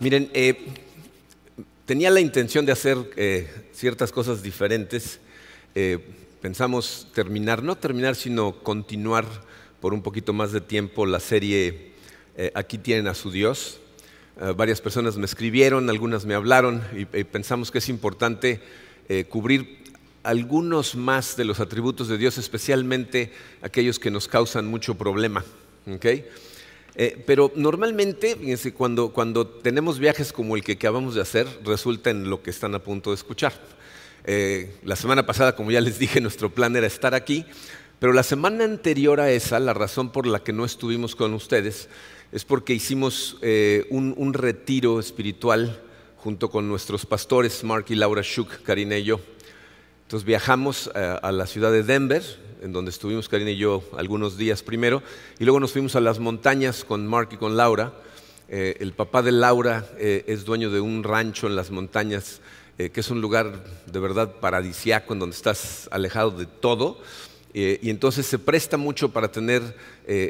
Miren, eh, tenía la intención de hacer eh, ciertas cosas diferentes. Eh, pensamos terminar, no terminar, sino continuar por un poquito más de tiempo la serie Aquí tienen a su Dios. varias personas me escribieron, algunas me hablaron y, pensamos que es importante cubrir algunos más de los atributos de Dios, especialmente aquellos que nos causan mucho problema. ¿okay? Eh, pero normalmente, fíjense, cuando, cuando tenemos viajes como el que acabamos de hacer, resulta en lo que están a punto de escuchar. Eh, la semana pasada, como ya les dije, nuestro plan era estar aquí, pero la semana anterior a esa, la razón por la que no estuvimos con ustedes es porque hicimos eh, un, retiro espiritual junto con nuestros pastores, Mark y Laura Schuch, Karina y yo. Entonces viajamos a la ciudad de Denver, en donde estuvimos Karina y yo algunos días primero, y luego nos fuimos a las montañas con Mark y con Laura. Eh, el papá de Laura eh, es dueño de un rancho en las montañas, eh, que es un lugar de verdad paradisiaco, en donde estás alejado de todo, y entonces se presta mucho para tener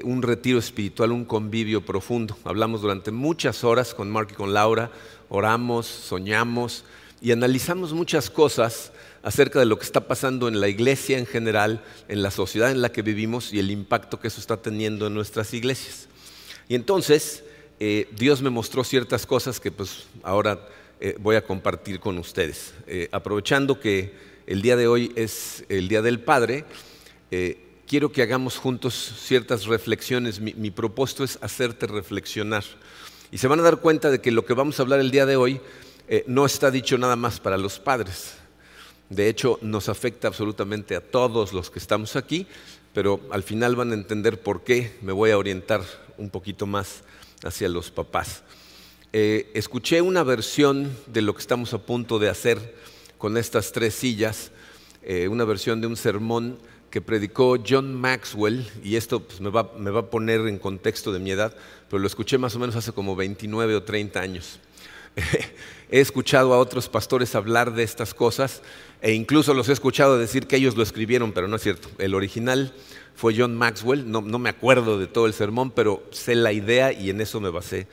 un retiro espiritual, un convivio profundo. Hablamos durante muchas horas con Mark y con Laura, oramos, soñamos y analizamos muchas cosas acerca de lo que está pasando en la iglesia en general, en la sociedad en la que vivimos y el impacto que eso está teniendo en nuestras iglesias. Y entonces eh, Dios me mostró ciertas cosas que pues ahora eh, voy a compartir con ustedes. Eh, aprovechando que el día de hoy es el Día del Padre, quiero que hagamos juntos ciertas reflexiones. Mi, mi propósito es hacerte reflexionar. Y se van a dar cuenta de que lo que vamos a hablar el día de hoy no está dicho nada más para los padres. De hecho, nos afecta absolutamente a todos los que estamos aquí, pero al final van a entender por qué me voy a orientar un poquito más hacia los papás. Eh, escuché una versión de lo que estamos a punto de hacer con estas tres sillas, eh, una versión de un sermón que predicó John Maxwell, y esto pues, me, va, me va a poner en contexto de mi edad, pero lo escuché más o menos hace como 29 o 30 años. he escuchado a otros pastores hablar de estas cosas e incluso los he escuchado decir que ellos lo escribieron, pero no es cierto. El original fue John Maxwell, no, me acuerdo de todo el sermón, pero sé la idea y en eso me basé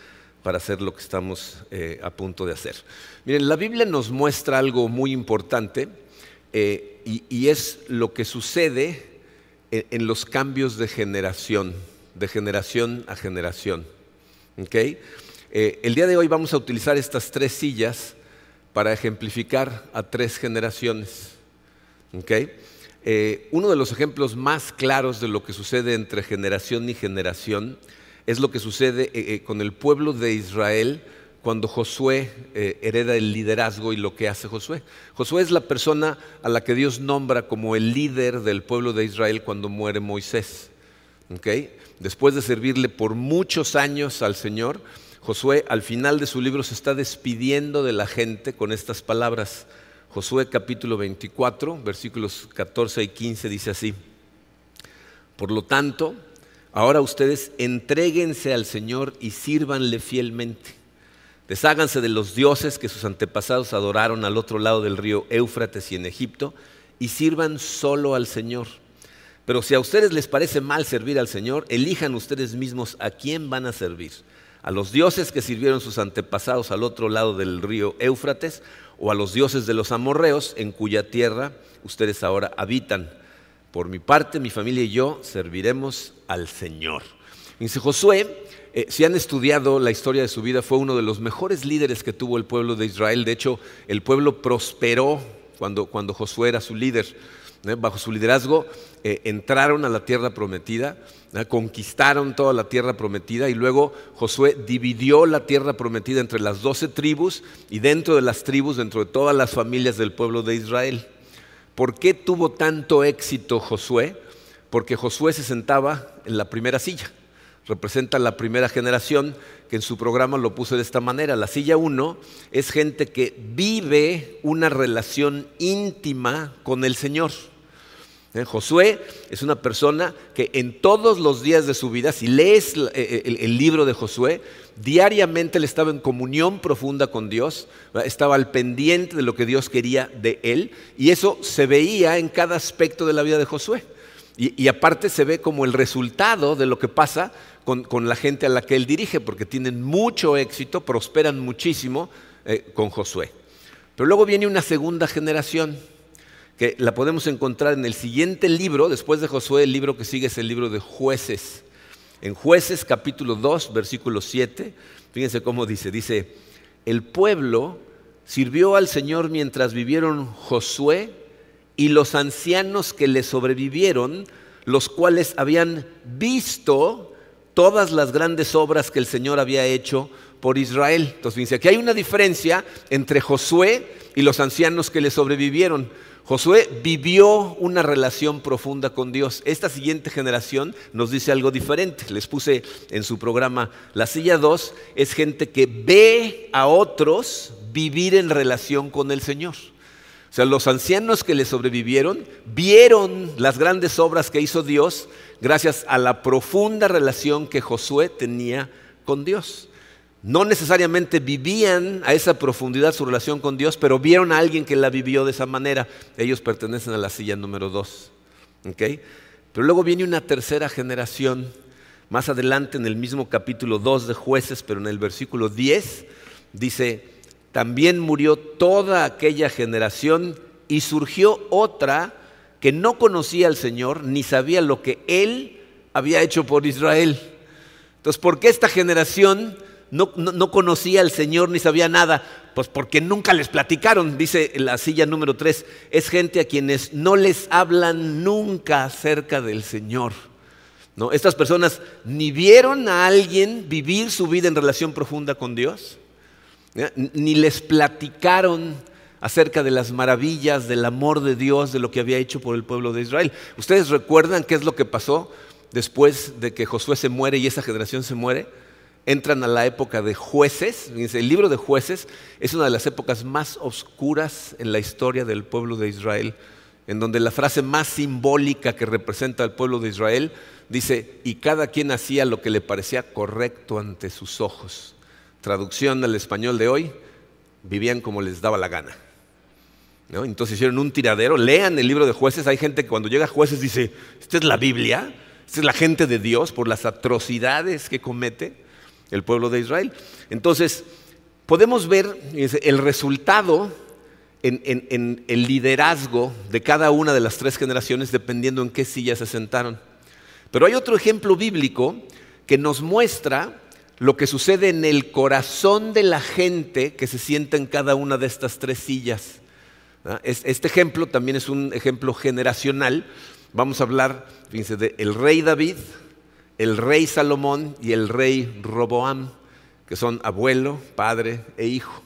para hacer lo que estamos eh, a punto de hacer. Miren, la Biblia nos muestra algo muy importante eh, y, es lo que sucede en, los cambios de generación, de generación a generación. ¿okay? Eh, el día de hoy vamos a utilizar estas tres sillas para ejemplificar a tres generaciones. Eh, uno de los ejemplos más claros de lo que sucede entre generación y generación es lo que sucede eh, con el pueblo de Israel cuando Josué hereda el liderazgo y lo que hace Josué. Josué es la persona a la que Dios nombra como el líder del pueblo de Israel cuando muere Moisés. Después de servirle por muchos años al Señor, Josué al final de su libro se está despidiendo de la gente con estas palabras. Josué capítulo 24, versículos 14 y 15 dice así. Por lo tanto, ahora ustedes entréguense al Señor y sírvanle fielmente. Desháganse de los dioses que sus antepasados adoraron al otro lado del río Éufrates y en Egipto y sirvan solo al Señor. Pero si a ustedes les parece mal servir al Señor, elijan ustedes mismos a quién van a servir a los dioses que sirvieron sus antepasados al otro lado del río Éufrates o a los dioses de los amorreos en cuya tierra ustedes ahora habitan. Por mi parte, mi familia y yo serviremos al Señor. Dice Josué, eh, si han estudiado la historia de su vida, fue uno de los mejores líderes que tuvo el pueblo de Israel. De hecho, el pueblo prosperó cuando, cuando Josué era su líder. ¿Eh? Bajo su liderazgo eh, entraron a la tierra prometida conquistaron toda la tierra prometida y luego Josué dividió la tierra prometida entre las doce tribus y dentro de las tribus, dentro de todas las familias del pueblo de Israel. ¿Por qué tuvo tanto éxito Josué? Porque Josué se sentaba en la primera silla. Representa la primera generación que en su programa lo puso de esta manera. La silla 1 es gente que vive una relación íntima con el Señor. ¿Eh? Josué es una persona que en todos los días de su vida, si lees eh, el, libro de Josué, diariamente él estaba en comunión profunda con Dios, estaba al pendiente de lo que Dios quería de él, y eso se veía en cada aspecto de la vida de Josué. Y aparte se ve como el resultado de lo que pasa con, la gente a la que él dirige, porque tienen mucho éxito, prosperan muchísimo eh, con Josué. Pero luego viene una segunda generación que la podemos encontrar en el siguiente libro, después de Josué, el libro que sigue es el libro de jueces. En jueces capítulo 2, versículo 7, fíjense cómo dice, dice, el pueblo sirvió al Señor mientras vivieron Josué y los ancianos que le sobrevivieron, los cuales habían visto todas las grandes obras que el Señor había hecho por Israel. Entonces, fíjense, aquí hay una diferencia entre Josué y los ancianos que le sobrevivieron. Josué vivió una relación profunda con Dios. Esta siguiente generación nos dice algo diferente. Les puse en su programa La Silla 2, es gente que ve a otros vivir en relación con el Señor. Sea, los ancianos que le sobrevivieron vieron las grandes obras que hizo Dios gracias a la profunda relación que Josué tenía con Dios no necesariamente vivían a esa profundidad su relación con Dios, pero vieron a alguien que la vivió de esa manera. Ellos pertenecen a la silla número dos. Pero luego viene una tercera generación, más adelante en el mismo capítulo 2 de jueces, pero en el versículo 10, dice, también murió toda aquella generación y surgió otra que no conocía al Señor ni sabía lo que Él había hecho por Israel. Entonces, ¿por qué esta generación no, conocía al Señor ni sabía nada? Pues porque nunca les platicaron, dice la silla número 3, es gente a quienes no les hablan nunca acerca del Señor. ¿No? Estas personas ni vieron a alguien vivir su vida en relación profunda con Dios, ni les platicaron acerca de las maravillas, del amor de Dios, de lo que había hecho por el pueblo de Israel. ¿Ustedes recuerdan qué es lo que pasó después de que Josué se muere y esa generación se muere? entran a la época de jueces. El libro de jueces es una de las épocas más oscuras en la historia del pueblo de Israel, en donde la frase más simbólica que representa al pueblo de Israel dice, y cada quien hacía lo que le parecía correcto ante sus ojos. Traducción al español de hoy, vivían como les daba la gana. Entonces hicieron un tiradero, lean el libro de jueces, hay gente que cuando llega a jueces dice, esta es la Biblia, esta es la gente de Dios por las atrocidades que comete el pueblo de Israel. Entonces, podemos ver el resultado en, el liderazgo de cada una de las tres generaciones dependiendo en qué silla se sentaron. Pero hay otro ejemplo bíblico que nos muestra lo que sucede en el corazón de la gente que se sienta en cada una de estas tres sillas. Este ejemplo también es un ejemplo generacional. Vamos a hablar, fíjense, del rey David, el rey Salomón y el rey Roboam, que son abuelo, padre e hijo.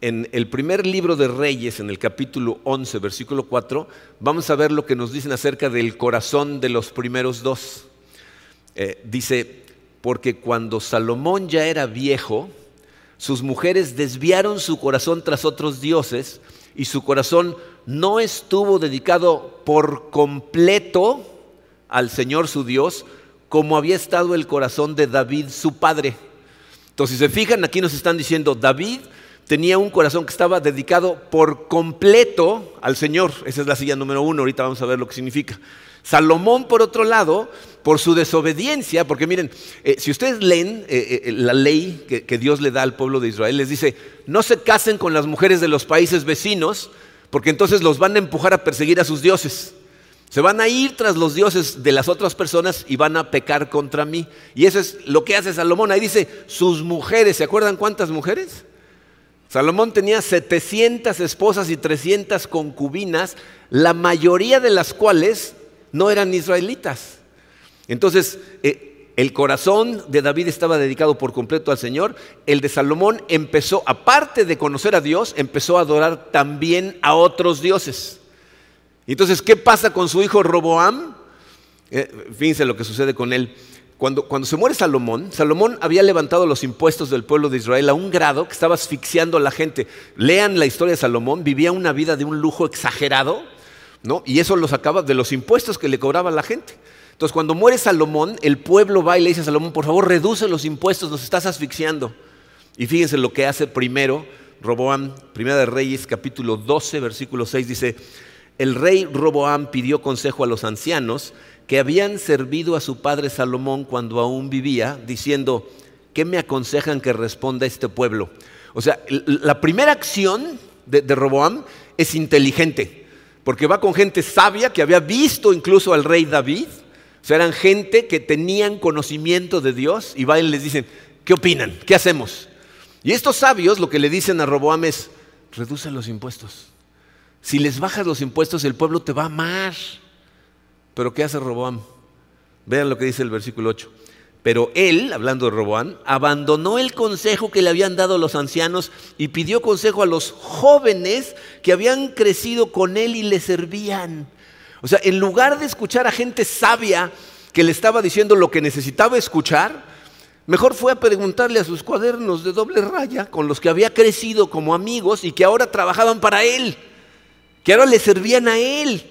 En el primer libro de Reyes, en el capítulo 11, versículo 4, vamos a ver lo que nos dicen acerca del corazón de los primeros dos. Eh, dice, porque cuando Salomón ya era viejo, sus mujeres desviaron su corazón tras otros dioses y su corazón no estuvo dedicado por completo al Señor su Dios como había estado el corazón de David su padre. Entonces, si se fijan, aquí nos están diciendo, David tenía un corazón que estaba dedicado por completo al Señor. Esa es la silla número uno, ahorita vamos a ver lo que significa. Salomón, por otro lado, por su desobediencia, porque miren, eh, si ustedes leen eh, eh, la ley que, que Dios le da al pueblo de Israel, les dice, no se casen con las mujeres de los países vecinos, porque entonces los van a empujar a perseguir a sus dioses. Se van a ir tras los dioses de las otras personas y van a pecar contra mí. Y eso es lo que hace Salomón. Ahí dice, sus mujeres, ¿se acuerdan cuántas mujeres? Salomón tenía 700 esposas y 300 concubinas, la mayoría de las cuales no eran israelitas. Entonces, eh, el corazón de David estaba dedicado por completo al Señor. El de Salomón empezó, aparte de conocer a Dios, empezó a adorar también a otros dioses. Entonces, ¿qué pasa con su hijo Roboam? Eh, fíjense lo que sucede con él. Cuando, cuando, se muere Salomón, Salomón había levantado los impuestos del pueblo de Israel a un grado que estaba asfixiando a la gente. Lean la historia de Salomón, vivía una vida de un lujo exagerado, Y eso lo sacaba de los impuestos que le cobraba la gente. Entonces, cuando muere Salomón, el pueblo va y le dice a Salomón, por favor, reduce los impuestos, nos estás asfixiando. Y fíjense lo que hace primero Roboam, Primera de Reyes, capítulo 12, versículo 6, dice, el rey Roboam pidió consejo a los ancianos que habían servido a su padre Salomón cuando aún vivía, diciendo, ¿qué me aconsejan que responda este pueblo? O sea, la primera acción de, de Roboam es inteligente, porque va con gente sabia que había visto incluso al rey David, o sea, eran gente que tenían conocimiento de Dios y va y les dicen, ¿qué opinan? ¿Qué hacemos? Y estos sabios lo que le dicen a Roboam es, reduce los impuestos. Si les bajas los impuestos, el pueblo te va a amar. Pero ¿qué hace Roboam? Vean lo que dice el versículo 8. Pero él, hablando de Roboam, abandonó el consejo que le habían dado los ancianos y pidió consejo a los jóvenes que habían crecido con él y le servían. O sea, en lugar de escuchar a gente sabia que le estaba diciendo lo que necesitaba escuchar, mejor fue a preguntarle a sus cuadernos de doble raya con los que había crecido como amigos y que ahora trabajaban para él, que ahora le servían a él.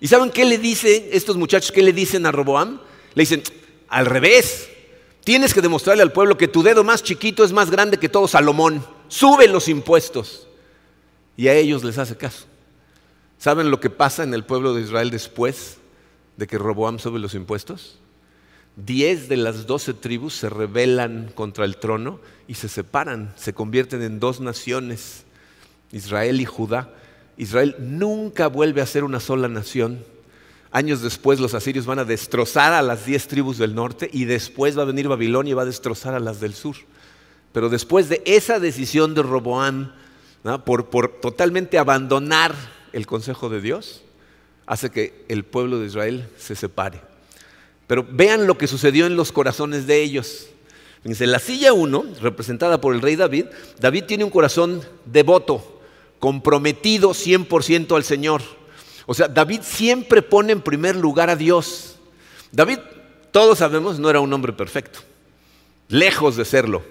¿Y saben qué le dicen estos muchachos? ¿Qué le dicen a Roboam? Le dicen, al revés, tienes que demostrarle al pueblo que tu dedo más chiquito es más grande que todo Salomón. Sube los impuestos. Y a ellos les hace caso. ¿Saben lo que pasa en el pueblo de Israel después de que Roboam sube los impuestos? Diez de las doce tribus se rebelan contra el trono y se separan, se convierten en dos naciones, Israel y Judá. Israel nunca vuelve a ser una sola nación. Años después los asirios van a destrozar a las diez tribus del norte y después va a venir Babilonia y va a destrozar a las del sur. Pero después de esa decisión de Roboam, por, por totalmente abandonar el consejo de Dios hace que el pueblo de Israel se separe. Pero vean lo que sucedió en los corazones de ellos. En la silla 1, representada por el rey David, David tiene un corazón devoto, comprometido 100% al Señor. O sea, David siempre pone en primer lugar a Dios. David, todos sabemos, no era un hombre perfecto, lejos de serlo.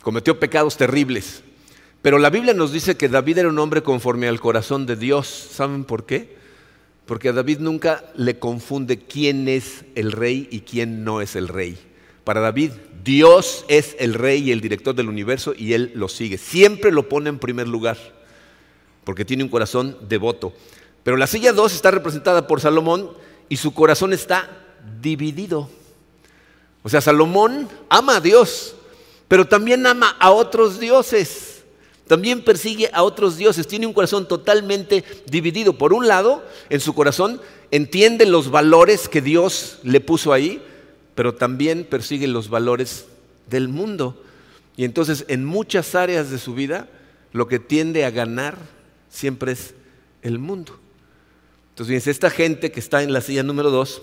Cometió pecados terribles. Pero la Biblia nos dice que David era un hombre conforme al corazón de Dios. ¿Saben por qué? Porque a David nunca le confunde quién es el rey y quién no es el rey. Para David, Dios es el rey y el director del universo y él lo sigue. Siempre lo pone en primer lugar, porque tiene un corazón devoto. Pero la silla 2 está representada por Salomón y su corazón está dividido. O sea, Salomón ama a Dios, pero también ama a otros dioses. También persigue a otros dioses, tiene un corazón totalmente dividido. Por un lado, en su corazón entiende los valores que Dios le puso ahí, pero también persigue los valores del mundo. Y entonces en muchas áreas de su vida lo que tiende a ganar siempre es el mundo. Entonces, fíjense, esta gente que está en la silla número dos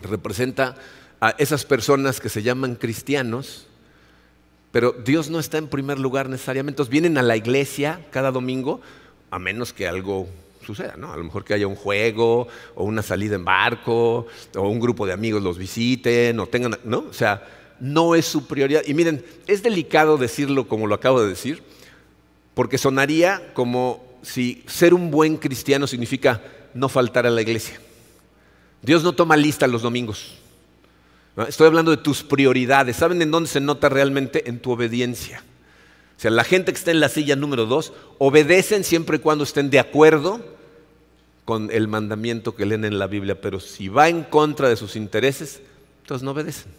representa a esas personas que se llaman cristianos, pero Dios no está en primer lugar necesariamente. Entonces vienen a la iglesia cada domingo, a menos que algo suceda, ¿no? A lo mejor que haya un juego o una salida en barco o un grupo de amigos los visiten o tengan, ¿no? O sea, no es su prioridad. Y miren, es delicado decirlo como lo acabo de decir, porque sonaría como si ser un buen cristiano significa no faltar a la iglesia. Dios no toma lista los domingos. Estoy hablando de tus prioridades. ¿Saben en dónde se nota realmente? En tu obediencia. O sea, la gente que está en la silla número dos obedecen siempre y cuando estén de acuerdo con el mandamiento que leen en la Biblia, pero si va en contra de sus intereses, entonces no obedecen.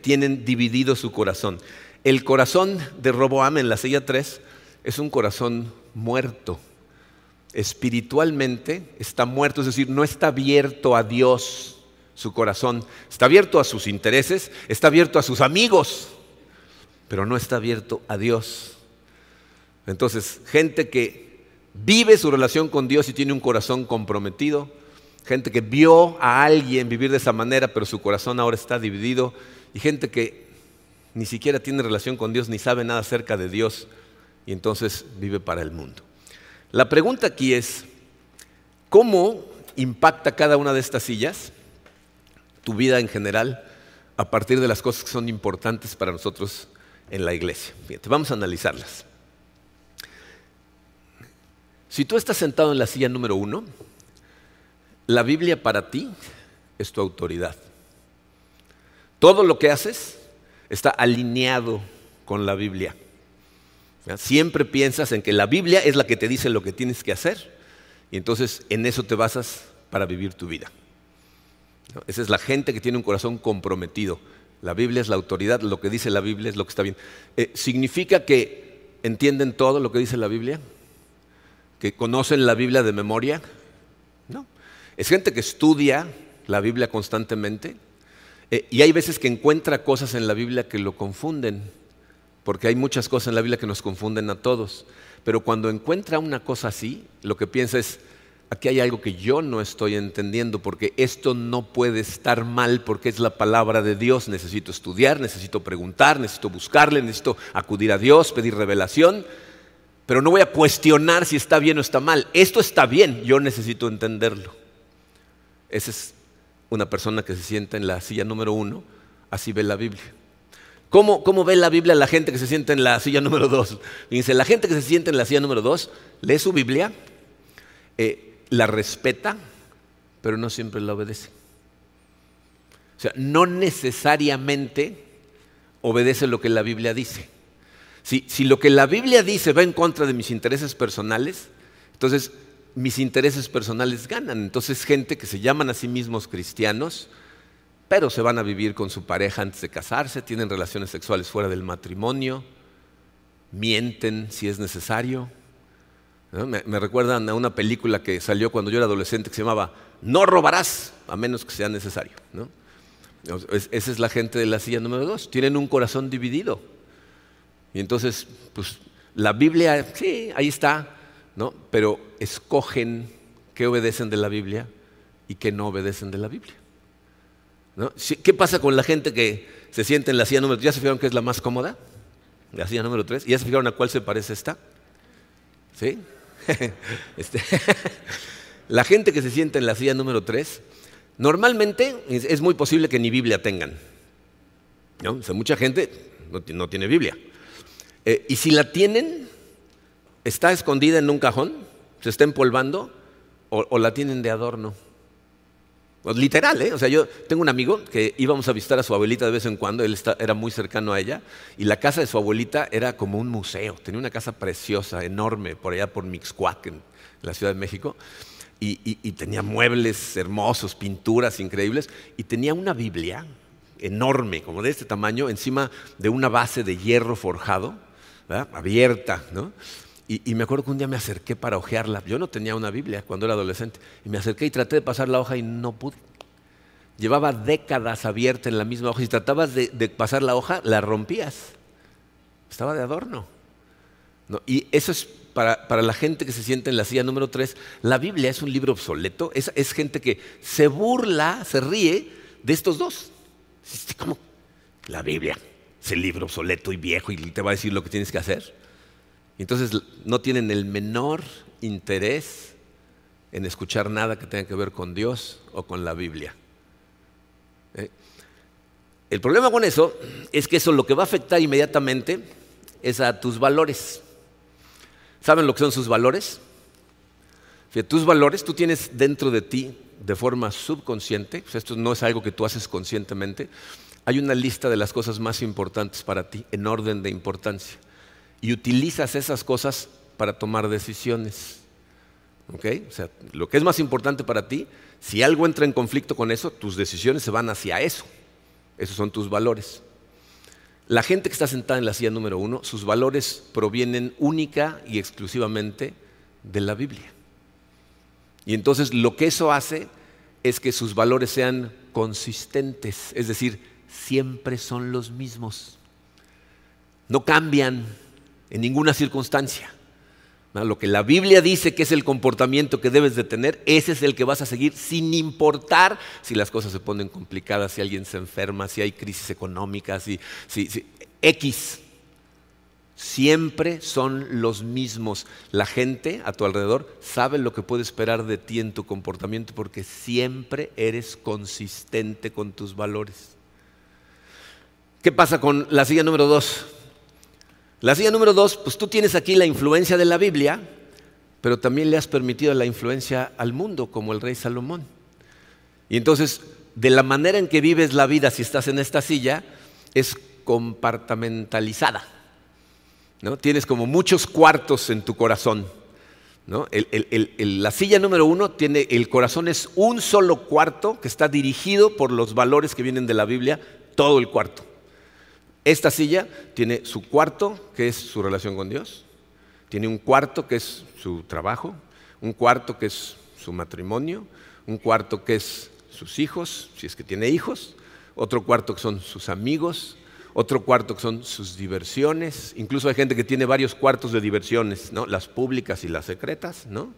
Tienen dividido su corazón. El corazón de Roboam en la silla 3 es un corazón muerto. Espiritualmente está muerto, es decir, no está abierto a Dios su corazón. Está abierto a sus intereses, está abierto a sus amigos, pero no está abierto a Dios. Entonces, gente que vive su relación con Dios y tiene un corazón comprometido, gente que vio a alguien vivir de esa manera, pero su corazón ahora está dividido, y gente que ni siquiera tiene relación con Dios ni sabe nada acerca de Dios, y entonces vive para el mundo. La pregunta aquí es, ¿cómo impacta cada una de estas sillas? tu vida en general a partir de las cosas que son importantes para nosotros en la iglesia. Vamos a analizarlas. Si tú estás sentado en la silla número uno, la Biblia para ti es tu autoridad. Todo lo que haces está alineado con la Biblia. Siempre piensas en que la Biblia es la que te dice lo que tienes que hacer y entonces en eso te basas para vivir tu vida. Esa es la gente que tiene un corazón comprometido. La Biblia es la autoridad, lo que dice la Biblia es lo que está bien. Eh, ¿Significa que entienden todo lo que dice la Biblia? ¿Que conocen la Biblia de memoria? No. Es gente que estudia la Biblia constantemente eh, y hay veces que encuentra cosas en la Biblia que lo confunden, porque hay muchas cosas en la Biblia que nos confunden a todos. Pero cuando encuentra una cosa así, lo que piensa es, aquí hay algo que yo no estoy entendiendo, porque esto no puede estar mal, porque es la palabra de Dios. Necesito estudiar, necesito preguntar, necesito buscarle, necesito acudir a Dios, pedir revelación, pero no voy a cuestionar si está bien o está mal. Esto está bien, yo necesito entenderlo. Esa es una persona que se sienta en la silla número uno, así ve la Biblia. ¿Cómo, ¿Cómo, ve la Biblia la gente que se sienta en la silla número dos? Dice, la gente que se sienta en la silla número dos lee su Biblia, eh, la respeta, pero no siempre la obedece. O sea, no necesariamente obedece lo que la Biblia dice. Si, si lo que la Biblia dice va en contra de mis intereses personales, entonces mis intereses personales ganan. Entonces gente que se llaman a sí mismos cristianos, pero se van a vivir con su pareja antes de casarse, tienen relaciones sexuales fuera del matrimonio, mienten si es necesario, me, recuerdan a una película que salió cuando yo era adolescente que se llamaba No robarás, a menos que sea necesario. esa es la gente de la silla número dos. Tienen un corazón dividido. Y entonces, pues la Biblia, sí, ahí está, ¿no? pero escogen qué obedecen de la Biblia y qué no obedecen de la Biblia. ¿Qué pasa con la gente que se siente en la silla número 3? ¿Ya se fijaron que es la más cómoda? La silla número 3. ¿Ya se fijaron a cuál se parece esta? ¿Sí? Este, la gente que se sienta en la silla número 3, normalmente es, muy posible que ni Biblia tengan. ¿no? mucha gente no, tiene Biblia. Eh, y si la tienen, está escondida en un cajón, se está empolvando o la tienen de adorno. Pues, literal, ¿eh? O sea, yo tengo un amigo que íbamos a visitar a su abuelita de vez en cuando, él era muy cercano a ella, y la casa de su abuelita era como un museo, tenía una casa preciosa, enorme, por allá por Mixcuac, en la Ciudad de México, y, tenía muebles hermosos, pinturas increíbles, y tenía una Biblia enorme, como de este tamaño, encima de una base de hierro forjado, abierta, ¿no? Y, me acuerdo que un día me acerqué para hojearla. Yo no tenía una Biblia cuando era adolescente. Y me acerqué y traté de pasar la hoja y no pude. Llevaba décadas abierta en la misma hoja. Si tratabas de, pasar la hoja, la rompías. Estaba de adorno. Y eso es para, la gente que se siente en la silla número 3. La Biblia es un libro obsoleto. Es, es gente que se burla, se ríe de estos dos. ¿Cómo? La Biblia es el libro obsoleto y viejo y te va a decir lo que tienes que hacer. Entonces no tienen el menor interés en escuchar nada que tenga que ver con Dios o con la Biblia. ¿Eh? El problema con eso es que eso lo que va a afectar inmediatamente es a tus valores. ¿Saben lo que son sus valores? tus valores tú tienes dentro de ti de forma subconsciente, esto no es algo que tú haces conscientemente, hay una lista de las cosas más importantes para ti en orden de importancia y utilizas esas cosas para tomar decisiones. ¿Ok? O sea, lo que es más importante para ti, si algo entra en conflicto con eso, tus decisiones se van hacia eso. Esos son tus valores. La gente que está sentada en la silla número uno, sus valores provienen única y exclusivamente de la Biblia. Y entonces lo que eso hace es que sus valores sean consistentes, es decir, siempre son los mismos. No cambian, en ninguna circunstancia. Lo que la Biblia dice que es el comportamiento que debes de tener, ese es el que vas a seguir sin importar si las cosas se ponen complicadas, si alguien se enferma, si hay crisis económicas, si, X. Siempre son los mismos. La gente a tu alrededor sabe lo que puede esperar de ti en tu comportamiento porque siempre eres consistente con tus valores. ¿Qué pasa con la silla número dos? La silla número dos, pues tú tienes aquí la influencia de la Biblia, pero también le has permitido la influencia al mundo, como el rey Salomón. Y entonces, de la manera en que vives la vida si estás en esta silla, es compartamentalizada. ¿no? Tienes como muchos cuartos en tu corazón. la silla número uno tiene, el corazón es un solo cuarto que está dirigido por los valores que vienen de la Biblia, todo el cuarto. Esta silla tiene su cuarto, que es su relación con Dios, tiene un cuarto que es su trabajo, un cuarto que es su matrimonio, un cuarto que es sus hijos, si es que tiene hijos, otro cuarto que son sus amigos, otro cuarto que son sus diversiones, incluso hay gente que tiene varios cuartos de diversiones, ¿no? las públicas y las secretas, ¿no?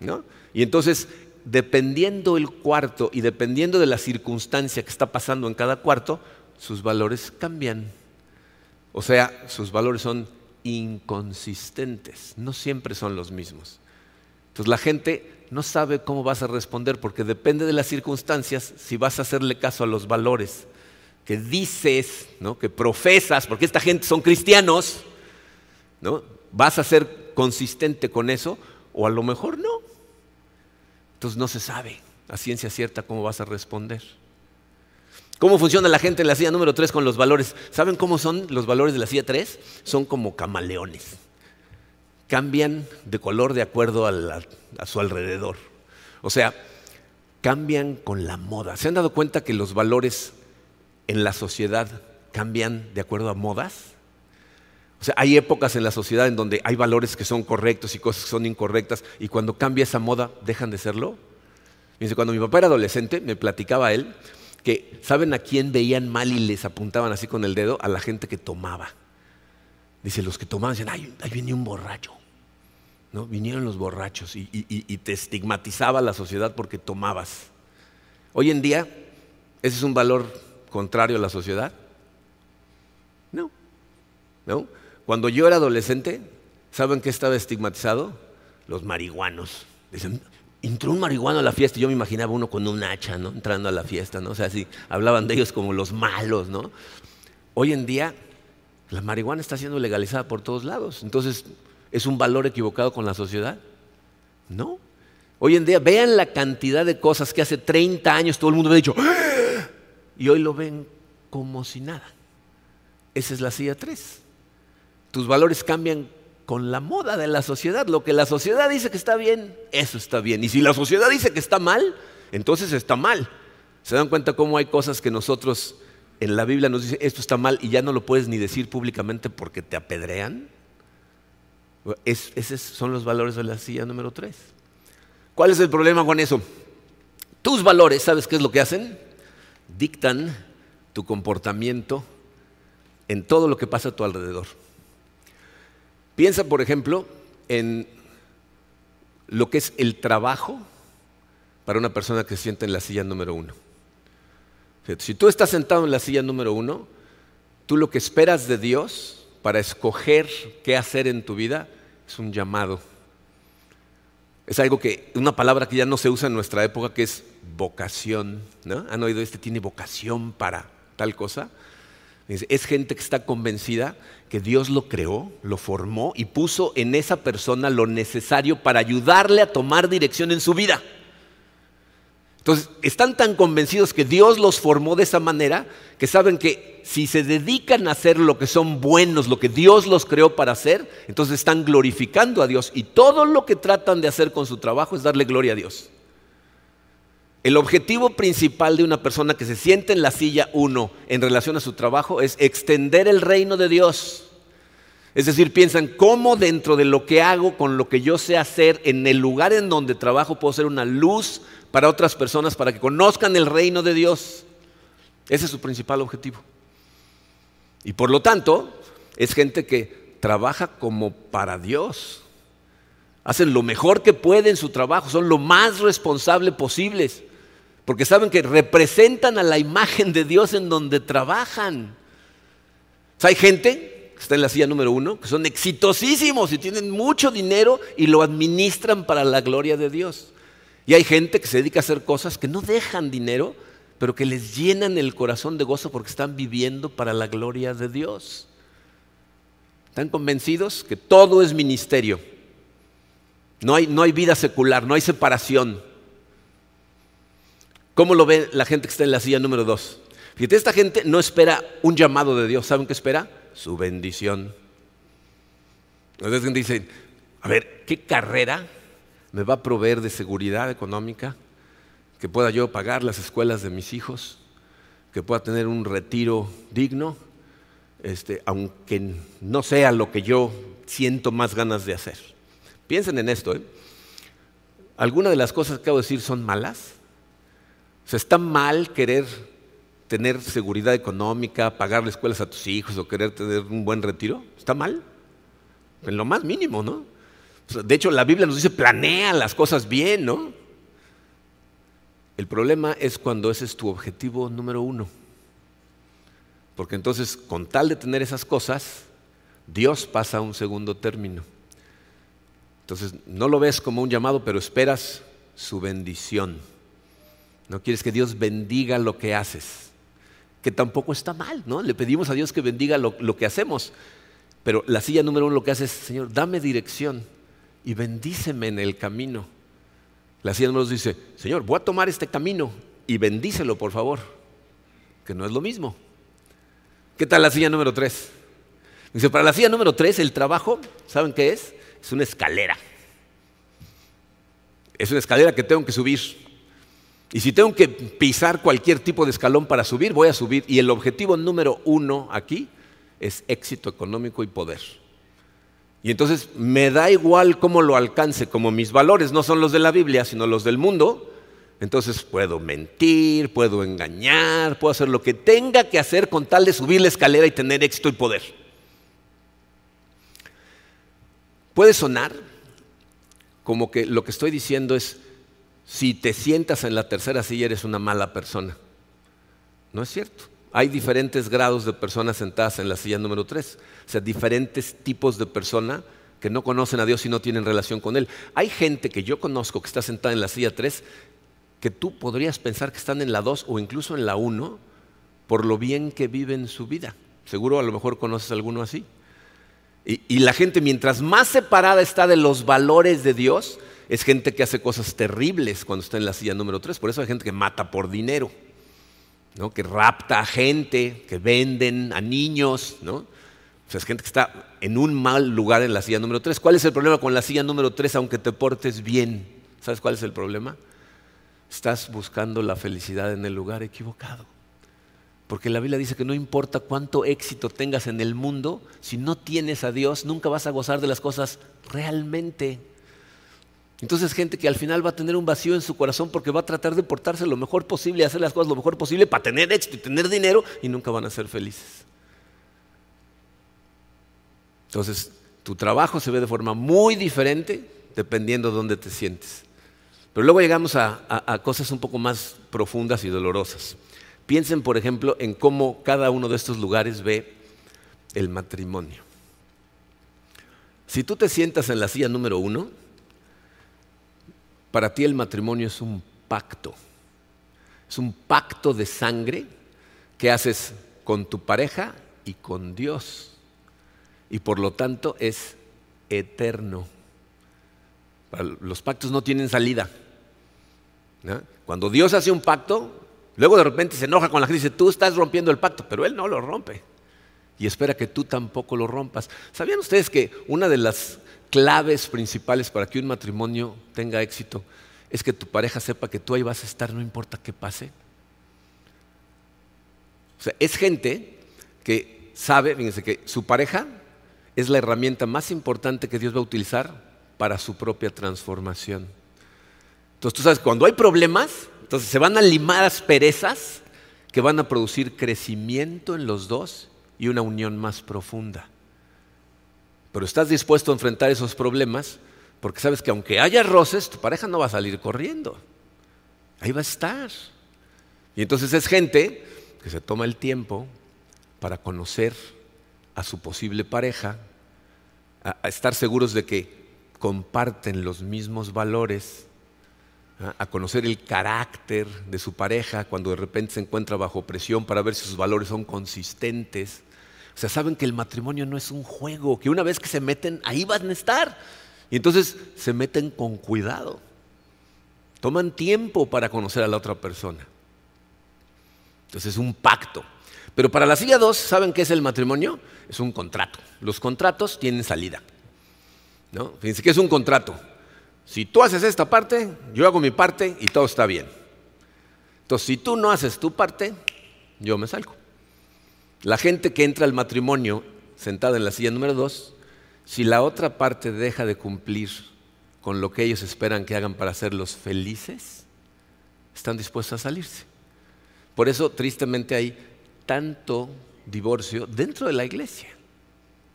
¿no? Y entonces, dependiendo el cuarto y dependiendo de la circunstancia que está pasando en cada cuarto, sus valores cambian. O sea, sus valores son inconsistentes, no siempre son los mismos. Entonces la gente no sabe cómo vas a responder porque depende de las circunstancias si vas a hacerle caso a los valores que dices, ¿no? que profesas, porque esta gente son cristianos, ¿no? ¿Vas a ser consistente con eso o a lo mejor no? Entonces no se sabe a ciencia cierta cómo vas a responder. ¿Cómo funciona la gente en la silla número 3 con los valores? ¿Saben cómo son los valores de la silla 3? Son como camaleones. Cambian de color de acuerdo a, a su alrededor. O sea, cambian con la moda. ¿Se han dado cuenta que los valores en la sociedad cambian de acuerdo a modas? O sea, hay épocas en la sociedad en donde hay valores que son correctos y cosas que son incorrectas, y cuando cambia esa moda, dejan de serlo. Cuando mi papá era adolescente, me platicaba él que, ¿saben a quién veían mal y les apuntaban así con el dedo? A la gente que tomaba. Dice, los que tomaban decían, ay, ahí viene un borracho. ¿No? Vinieron los borrachos y, te estigmatizaba la sociedad porque tomabas. Hoy en día, ese es un valor contrario a la sociedad? No. ¿No? Cuando yo era adolescente, ¿saben qué estaba estigmatizado? Los marihuanos. Dicen, entró un marihuano a la fiesta yo me imaginaba uno con un hacha, ¿no? Entrando a la fiesta, ¿no? O sea, así, hablaban de ellos como los malos, ¿no? Hoy en día, la marihuana está siendo legalizada por todos lados. Entonces, ¿es un valor equivocado con la sociedad? No. Hoy en día, vean la cantidad de cosas que hace 30 años todo el mundo ha dicho, y hoy lo ven como si nada. Esa es la silla 3. Tus valores cambian con la moda de la sociedad. Lo que la sociedad dice que está bien, eso está bien. Y si la sociedad dice que está mal, entonces está mal. ¿Se dan cuenta cómo hay cosas que nosotros en la Biblia nos dicen esto está mal y ya no lo puedes ni decir públicamente porque te apedrean? esos son los valores de la silla número 3. ¿Cuál es el problema con eso? Tus valores, ¿sabes qué es lo que hacen? dictan tu comportamiento en todo lo que pasa a tu alrededor. Piensa, por ejemplo, en lo que es el trabajo para una persona que se sienta en la silla número uno. Si tú estás sentado en la silla número uno, tú lo que esperas de Dios para escoger qué hacer en tu vida es un llamado. Es algo que, una palabra que ya no se usa en nuestra época, que es vocación. ¿no? ¿Han oído este? Tiene vocación para tal cosa. Es gente que está convencida que Dios lo creó, lo formó y puso en esa persona lo necesario para ayudarle a tomar dirección en su vida. Entonces, están tan convencidos que Dios los formó de esa manera que saben que si se dedican a hacer lo que son buenos, lo que Dios los creó para hacer, entonces están glorificando a Dios y todo lo que tratan de hacer con su trabajo es darle gloria a Dios. El objetivo principal de una persona que se siente en la silla uno en relación a su trabajo es extender el reino de Dios. Es decir, piensan cómo dentro de lo que hago, con lo que yo sé hacer, en el lugar en donde trabajo, puedo ser una luz para otras personas, para que conozcan el reino de Dios. Ese es su principal objetivo. Y por lo tanto, es gente que trabaja como para Dios. Hacen lo mejor que pueden en su trabajo, son lo más responsable posibles, porque saben que representan a la imagen de Dios en donde trabajan. hay gente que está en la silla número uno, que son exitosísimos y tienen mucho dinero y lo administran para la gloria de Dios. Y hay gente que se dedica a hacer cosas que no dejan dinero, pero que les llenan el corazón de gozo porque están viviendo para la gloria de Dios. Están convencidos que todo es ministerio. No hay, no hay vida secular, no hay separación. ¿Cómo lo ve la gente que está en la silla número dos? Fíjate, esta gente no espera un llamado de Dios. ¿Saben qué espera? su bendición. Entonces dicen, a ver, ¿qué carrera me va a proveer de seguridad económica? Que pueda yo pagar las escuelas de mis hijos, que pueda tener un retiro digno, este, aunque no sea lo que yo siento más ganas de hacer. Piensen en esto. ¿eh? ¿Algunas de las cosas que acabo de decir son malas? O sea, está mal querer tener seguridad económica, pagarle escuelas a tus hijos o querer tener un buen retiro. ¿Está mal? En lo más mínimo, ¿no? De hecho, la Biblia nos dice, planea las cosas bien, ¿no? El problema es cuando ese es tu objetivo número uno. Porque entonces, con tal de tener esas cosas, Dios pasa a un segundo término. Entonces, no lo ves como un llamado, pero esperas su bendición. No quieres que Dios bendiga lo que haces, que tampoco está mal, ¿no? Le pedimos a Dios que bendiga lo, lo que hacemos, pero la silla número uno lo que hace es, Señor, dame dirección y bendíceme en el camino. La silla número dos dice, Señor, voy a tomar este camino y bendícelo, por favor, que no es lo mismo. ¿Qué tal la silla número tres? Dice, para la silla número tres, el trabajo, ¿saben qué es? Es una escalera. Es una escalera que tengo que subir. Y si tengo que pisar cualquier tipo de escalón para subir, voy a subir. Y el objetivo número uno aquí es éxito económico y poder. Y entonces me da igual cómo lo alcance, como mis valores no son los de la Biblia, sino los del mundo, entonces puedo mentir, puedo engañar, puedo hacer lo que tenga que hacer con tal de subir la escalera y tener éxito y poder. Puede sonar como que lo que estoy diciendo es, si te sientas en la tercera silla eres una mala persona. No es cierto. Hay diferentes grados de personas sentadas en la silla número 3. O sea, diferentes tipos de personas que no conocen a Dios y no tienen relación con Él. Hay gente que yo conozco que está sentada en la silla 3 que tú podrías pensar que están en la 2 o incluso en la 1 por lo bien que viven su vida. Seguro a lo mejor conoces a alguno así. Y, y, la gente mientras más separada está de los valores de Dios, es gente que hace cosas terribles cuando está en la silla número 3. Por eso hay gente que mata por dinero que rapta a gente, que venden a niños, ¿no? O sea, es gente que está en un mal lugar en la silla número 3. ¿Cuál es el problema con la silla número 3 aunque te portes bien? ¿Sabes cuál es el problema? Estás buscando la felicidad en el lugar equivocado. Porque la Biblia dice que no importa cuánto éxito tengas en el mundo, si no tienes a Dios, nunca vas a gozar de las cosas realmente. Entonces gente que al final va a tener un vacío en su corazón porque va a tratar de portarse lo mejor posible hacer las cosas lo mejor posible para tener éxito y tener dinero y nunca van a ser felices. Entonces tu trabajo se ve de forma muy diferente dependiendo de dónde te sientes. Pero luego llegamos a cosas un poco más profundas y dolorosas. Piensen, por ejemplo, en cómo cada uno de estos lugares ve el matrimonio. Si tú te sientas en la silla número uno, para ti el matrimonio es un pacto. Es un pacto de sangre que haces con tu pareja y con Dios. Y por lo tanto es eterno. Los pactos no tienen salida. Cuando Dios hace un pacto, luego de repente se enoja con la gente y dice, tú estás rompiendo el pacto, pero Él no lo rompe. Y espera que tú tampoco lo rompas. ¿Sabían ustedes que una de las claves principales para que un matrimonio tenga éxito es que tu pareja sepa que tú ahí vas a estar, no importa qué pase. O sea, es gente que sabe, fíjense, que su pareja es la herramienta más importante que Dios va a utilizar para su propia transformación. Entonces tú sabes, cuando hay problemas, entonces se van a limar asperezas que van a producir crecimiento en los dos y una unión más profunda. Pero estás dispuesto a enfrentar esos problemas porque sabes que aunque haya roces, tu pareja no va a salir corriendo. Ahí va a estar. Y entonces es gente que se toma el tiempo para conocer a su posible pareja, a, estar seguros de que comparten los mismos valores, a conocer el carácter de su pareja cuando de repente se encuentra bajo presión para ver si sus valores son consistentes. Sea, saben que el matrimonio no es un juego, que una vez que se meten, ahí van a estar. Y entonces se meten con cuidado. Toman tiempo para conocer a la otra persona. Entonces es un pacto. Pero para la silla 2, ¿saben qué es el matrimonio? Es un contrato. Los contratos tienen salida. ¿no? Fíjense que es un contrato. Si tú haces esta parte, yo hago mi parte y todo está bien. Entonces, si tú no haces tu parte, yo me salgo. La gente que entra al matrimonio sentada en la silla número dos, si la otra parte deja de cumplir con lo que ellos esperan que hagan para hacerlos felices, están dispuestos a salirse. Por eso, tristemente, hay tanto divorcio dentro de la iglesia.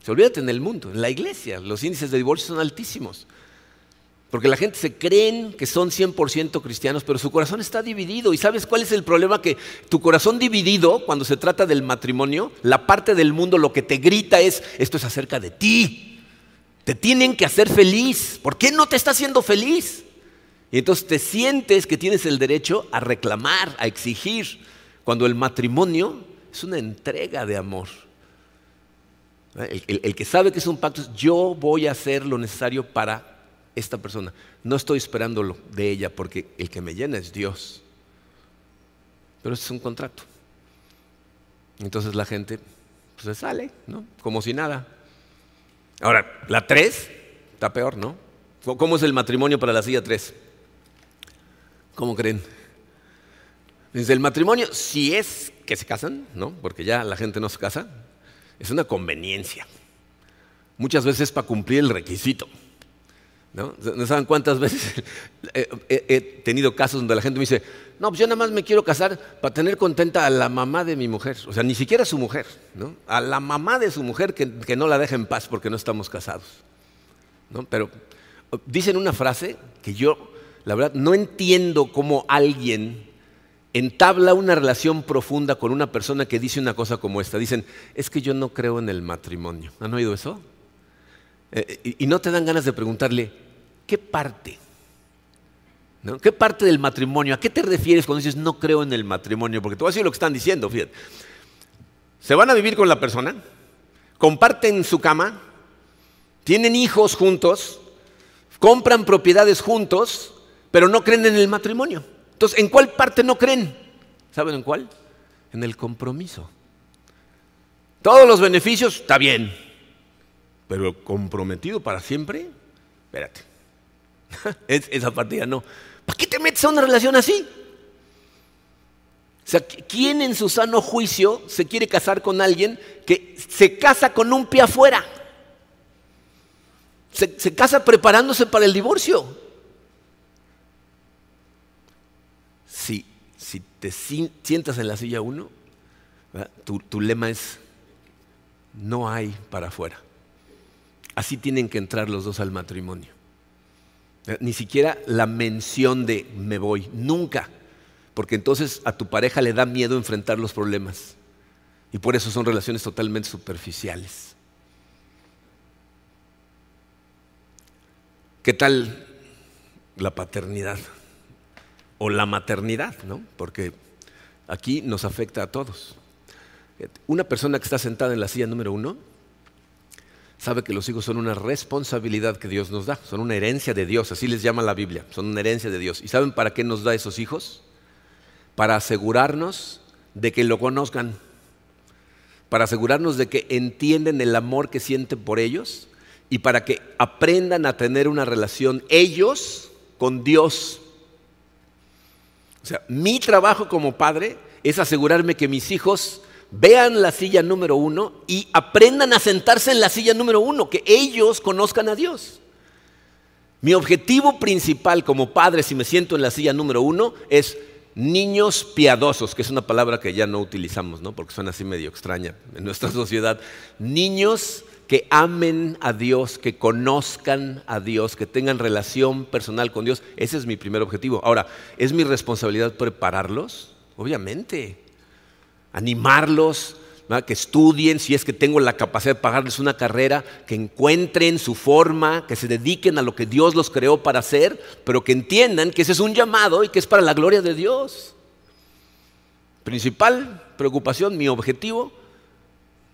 Se olvídate en el mundo, en la iglesia, los índices de divorcio son altísimos. Porque la gente se creen que son 100% cristianos, pero su corazón está dividido. ¿Y sabes cuál es el problema? Que tu corazón dividido, cuando se trata del matrimonio, la parte del mundo lo que te grita es, esto es acerca de ti. Te tienen que hacer feliz. ¿Por qué no te está haciendo feliz? Y entonces te sientes que tienes el derecho a reclamar, a exigir, cuando el matrimonio es una entrega de amor. El, que sabe que es un pacto es yo voy a hacer lo necesario para esta persona. No estoy esperándolo de ella porque el que me llena es Dios. Pero este es un contrato. Entonces la gente pues, se sale, ¿no? Como si nada. Ahora, la 3 está peor, ¿no? ¿Cómo es el matrimonio para la silla 3? ¿Cómo creen? Desde el matrimonio, si es que se casan, ¿no? Porque ya la gente no se casa, es una conveniencia. Muchas veces para cumplir el requisito. ¿No? ¿No saben cuántas veces he, tenido casos donde la gente me dice, no, pues yo nada más me quiero casar para tener contenta a la mamá de mi mujer, o sea, ni siquiera a su mujer, ¿no? a la mamá de su mujer que, que no la deja en paz porque no estamos casados. ¿no? Pero dicen una frase que yo, la verdad, no entiendo cómo alguien entabla una relación profunda con una persona que dice una cosa como esta. Dicen, es que yo no creo en el matrimonio. ¿Han oído eso? Eh, y, no te dan ganas de preguntarle, ¿qué parte? ¿Qué parte del matrimonio? ¿A qué te refieres cuando dices no creo en el matrimonio? Porque te voy a lo que están diciendo, fíjate. Se van a vivir con la persona, comparten su cama, tienen hijos juntos, compran propiedades juntos, pero no creen en el matrimonio. Entonces, ¿en cuál parte no creen? ¿Saben en cuál? En el compromiso. Todos los beneficios, está bien, pero comprometido para siempre, espérate. Esa partida no. ¿Para qué te metes a una relación así? O sea, ¿quién en su sano juicio se quiere casar con alguien que se casa con un pie afuera? Se, casa preparándose para el divorcio. si, te sientas en la silla uno, tu, tu lema es, no hay para afuera. Así tienen que entrar los dos al matrimonio. Ni siquiera la mención de me voy, nunca. Porque entonces a tu pareja le da miedo enfrentar los problemas. Y por eso son relaciones totalmente superficiales. ¿Qué tal la paternidad? o la maternidad, ¿no? Porque aquí nos afecta a todos. Una persona que está sentada en la silla número uno sabe que los hijos son una responsabilidad que Dios nos da, son una herencia de Dios, así les llama la Biblia, son una herencia de Dios. ¿Y saben para qué nos da esos hijos? Para asegurarnos de que lo conozcan, para asegurarnos de que entienden el amor que sienten por ellos y para que aprendan a tener una relación ellos con Dios o sea, mi trabajo como padre es asegurarme que mis hijos vean la silla número uno y aprendan a sentarse en la silla número uno, que ellos conozcan a Dios. Mi objetivo principal como padre, si me siento en la silla número uno, es niños piadosos, que es una palabra que ya no utilizamos, ¿no? porque suena así medio extraña en nuestra sociedad. Niños que amen a Dios, que conozcan a Dios, que tengan relación personal con Dios. Ese es mi primer objetivo. Ahora, ¿es mi responsabilidad prepararlos? Obviamente. Animarlos, que estudien, si es que tengo la capacidad de pagarles una carrera, que encuentren su forma, que se dediquen a lo que Dios los creó para hacer, pero que entiendan que ese es un llamado y que es para la gloria de Dios. Principal preocupación, mi objetivo,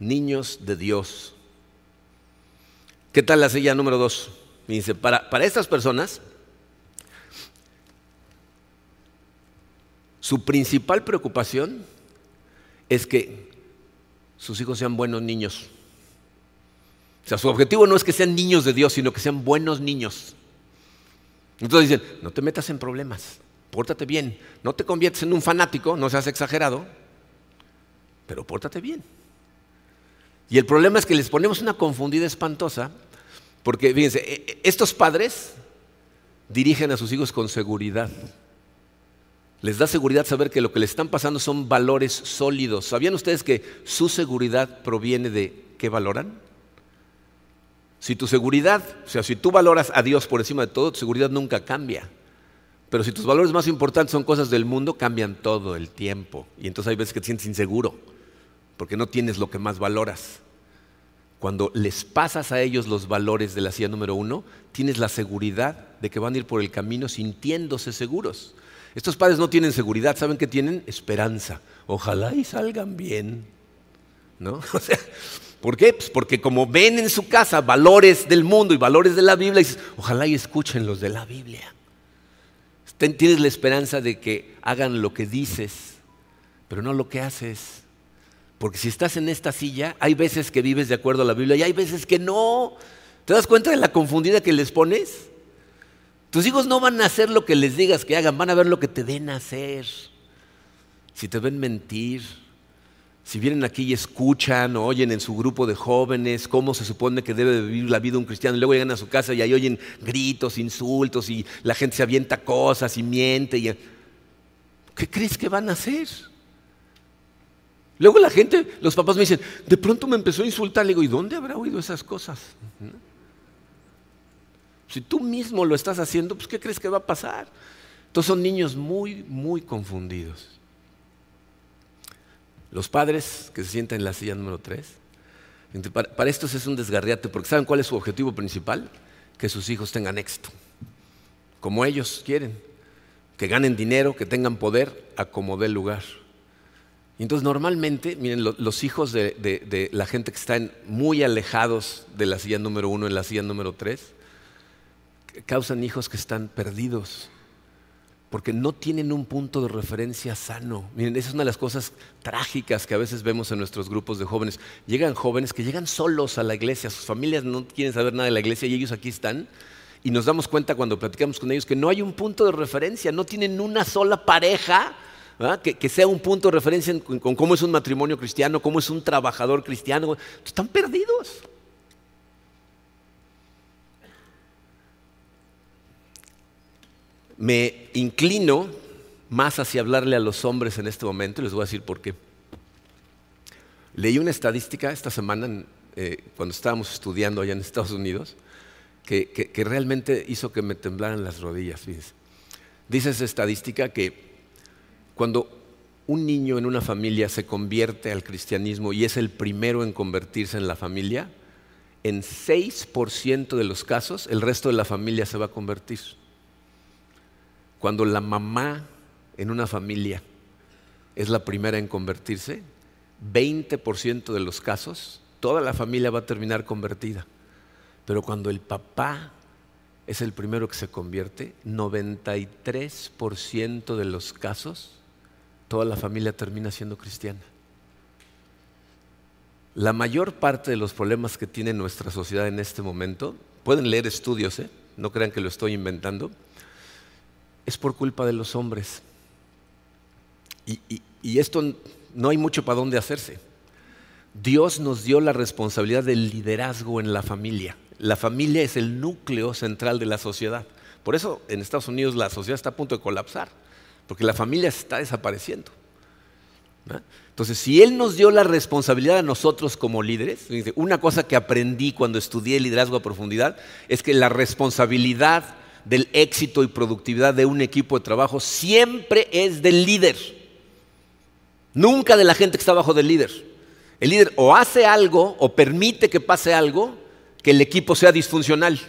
niños de Dios ¿Qué tal la silla número dos? dice, para, para estas personas, su principal preocupación es que sus hijos sean buenos niños. sea, su objetivo no es que sean niños de Dios, sino que sean buenos niños. Entonces dicen, no te metas en problemas, pórtate bien, no te conviertes en un fanático, no seas exagerado, pero pórtate bien. Y el problema es que les ponemos una confundida espantosa, porque fíjense, e, e, estos padres dirigen a sus hijos con seguridad. Les da seguridad saber que lo que les están pasando son valores sólidos. ¿Sabían ustedes que su seguridad proviene de qué valoran? Si tu seguridad, o sea, si tú valoras a Dios por encima de todo, tu seguridad nunca cambia. Pero si tus valores más importantes son cosas del mundo, cambian todo el tiempo. Y entonces hay veces que te sientes inseguro porque no tienes lo que más valoras. Cuando les pasas a ellos los valores de la silla número uno, tienes la seguridad de que van a ir por el camino sintiéndose seguros. Estos padres no tienen seguridad, ¿saben qué tienen? Esperanza. Ojalá y salgan bien. ¿No? O sea, ¿por qué? Pues porque como ven en su casa valores del mundo y valores de la Biblia, dices, ojalá y escuchen los de la Biblia. Tienes la esperanza de que hagan lo que dices, pero no lo que haces. Porque si estás en esta silla, hay veces que vives de acuerdo a la Biblia y hay veces que no. ¿Te das cuenta de la confundida que les pones? Tus hijos no van a hacer lo que les digas que hagan, van a ver lo que te den a hacer. Si te ven mentir, si vienen aquí y escuchan o oyen en su grupo de jóvenes cómo se supone que debe vivir la vida un cristiano, y luego llegan a su casa y ahí oyen gritos, insultos y la gente se avienta cosas y miente. Y... ¿Qué crees que van a hacer? Luego la gente, los papás me dicen, de pronto me empezó a insultar. Le digo, ¿y dónde habrá oído esas cosas? Si tú mismo lo estás haciendo, pues ¿qué crees que va a pasar? Entonces son niños muy, muy confundidos. Los padres que se sientan en la silla número 3, para, estos es un desgarriate, porque ¿saben cuál es su objetivo principal? Que sus hijos tengan éxito, como ellos quieren, que ganen dinero, que tengan poder, a como dé lugar entonces normalmente, miren, los hijos de, la gente que están muy alejados de la silla número uno en la silla número tres, causan hijos que están perdidos, porque no tienen un punto de referencia sano. Miren, esa es una de las cosas trágicas que a veces vemos en nuestros grupos de jóvenes. Llegan jóvenes que llegan solos a la iglesia, sus familias no quieren saber nada de la iglesia y ellos aquí están. Y nos damos cuenta cuando platicamos con ellos que no hay un punto de referencia, no tienen una sola pareja que, sea un punto de referencia con cómo es un matrimonio cristiano, cómo es un trabajador cristiano. Están perdidos. Me inclino más hacia hablarle a los hombres en este momento y les voy a decir por qué. Leí una estadística esta semana eh, cuando estábamos estudiando allá en Estados Unidos que, realmente hizo que me temblaran las rodillas. Dice esa estadística que cuando un niño en una familia se convierte al cristianismo y es el primero en convertirse en la familia, en 6% de los casos el resto de la familia se va a convertir. Cuando la mamá en una familia es la primera en convertirse, 20% de los casos toda la familia va a terminar convertida. Pero cuando el papá es el primero que se convierte, 93% de los casos toda la familia termina siendo cristiana. La mayor parte de los problemas que tiene nuestra sociedad en este momento, pueden leer estudios, ¿eh? no crean que lo estoy inventando, es por culpa de los hombres. Y, esto no hay mucho para dónde hacerse. Dios nos dio la responsabilidad del liderazgo en la familia. La familia es el núcleo central de la sociedad. Por eso en Estados Unidos la sociedad está a punto de colapsar porque la familia está desapareciendo. Entonces, si Él nos dio la responsabilidad a nosotros como líderes, una cosa que aprendí cuando estudié liderazgo a profundidad es que la responsabilidad del éxito y productividad de un equipo de trabajo siempre es del líder, nunca de la gente que está abajo del líder. El líder o hace algo o permite que pase algo que el equipo sea disfuncional.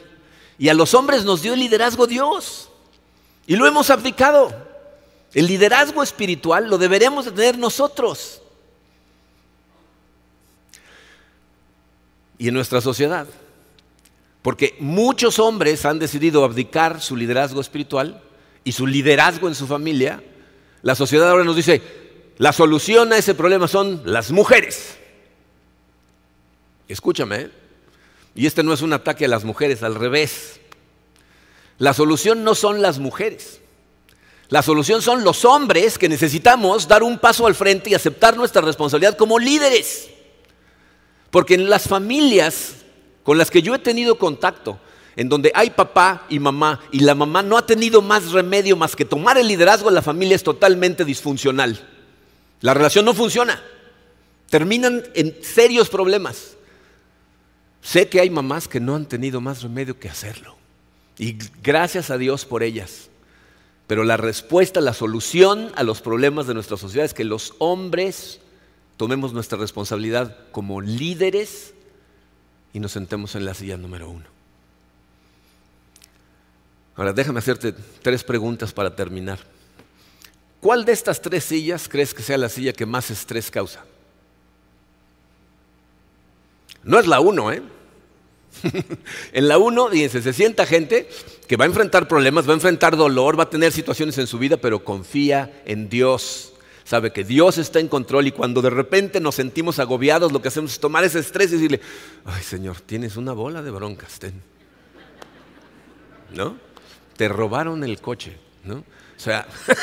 Y a los hombres nos dio el liderazgo Dios y lo hemos aplicado. El liderazgo espiritual lo deberemos de tener nosotros. Y en nuestra sociedad. Porque muchos hombres han decidido abdicar su liderazgo espiritual y su liderazgo en su familia. La sociedad ahora nos dice, la solución a ese problema son las mujeres. Escúchame, ¿eh? Y este no es un ataque a las mujeres, al revés. La solución no son las mujeres. La solución son los hombres que necesitamos dar un paso al frente y aceptar nuestra responsabilidad como líderes. Porque en las familias con las que yo he tenido contacto, en donde hay papá y mamá, y la mamá no ha tenido más remedio más que tomar el liderazgo de la familia, es totalmente disfuncional. La relación no funciona. Terminan en serios problemas. Sé que hay mamás que no han tenido más remedio que hacerlo. Y gracias a Dios por ellas. Pero la respuesta, la solución a los problemas de nuestra sociedad es que los hombres tomemos nuestra responsabilidad como líderes y nos sentemos en la silla número uno. Ahora déjame hacerte tres preguntas para terminar. ¿Cuál de estas tres sillas crees que sea la silla que más estrés causa? No es la uno, ¿eh? en la uno, fíjense, se sienta gente que va a enfrentar problemas, va a enfrentar dolor, va a tener situaciones en su vida, pero confía en Dios. Sabe que Dios está en control y cuando de repente nos sentimos agobiados, lo que hacemos es tomar ese estrés y decirle, ay Señor, tienes una bola de broncas. ¿No? Te robaron el coche, ¿no? O sea,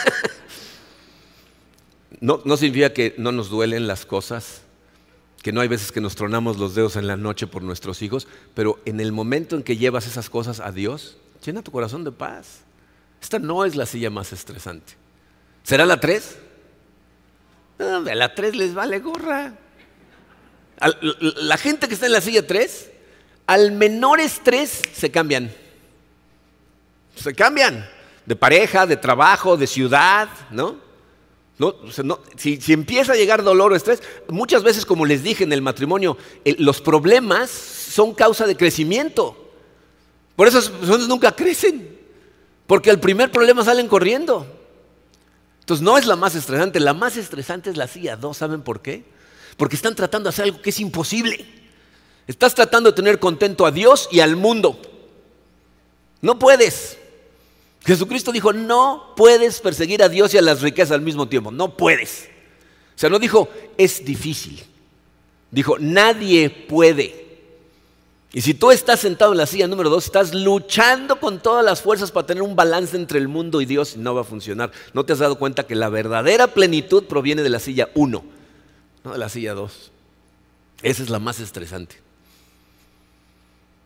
no, no significa que no nos duelen las cosas, que no hay veces que nos tronamos los dedos en la noche por nuestros hijos, pero en el momento en que llevas esas cosas a Dios, llena tu corazón de paz. Esta no es la silla más estresante. ¿Será la tres? A la tres les vale gorra. la gente que está en la silla tres, al menor estrés se cambian. Se cambian de pareja, de trabajo, de ciudad, ¿no? si, empieza a llegar dolor o estrés, muchas veces, como les dije en el matrimonio, los problemas son causa de crecimiento. Por eso personas nunca crecen, porque al primer problema salen corriendo. Entonces no es la más estresante, la más estresante es la silla dos. ¿Saben por qué? Porque están tratando de hacer algo que es imposible. Estás tratando de tener contento a Dios y al mundo. No puedes. Jesucristo dijo, no puedes perseguir a Dios y a las riquezas al mismo tiempo, no puedes. O sea, no dijo, es difícil. Dijo, nadie puede. Y si tú estás sentado en la silla número dos, estás luchando con todas las fuerzas para tener un balance entre el mundo y Dios y no va a funcionar. ¿No te has dado cuenta que la verdadera plenitud proviene de la silla uno, no de la silla dos? Esa es la más estresante.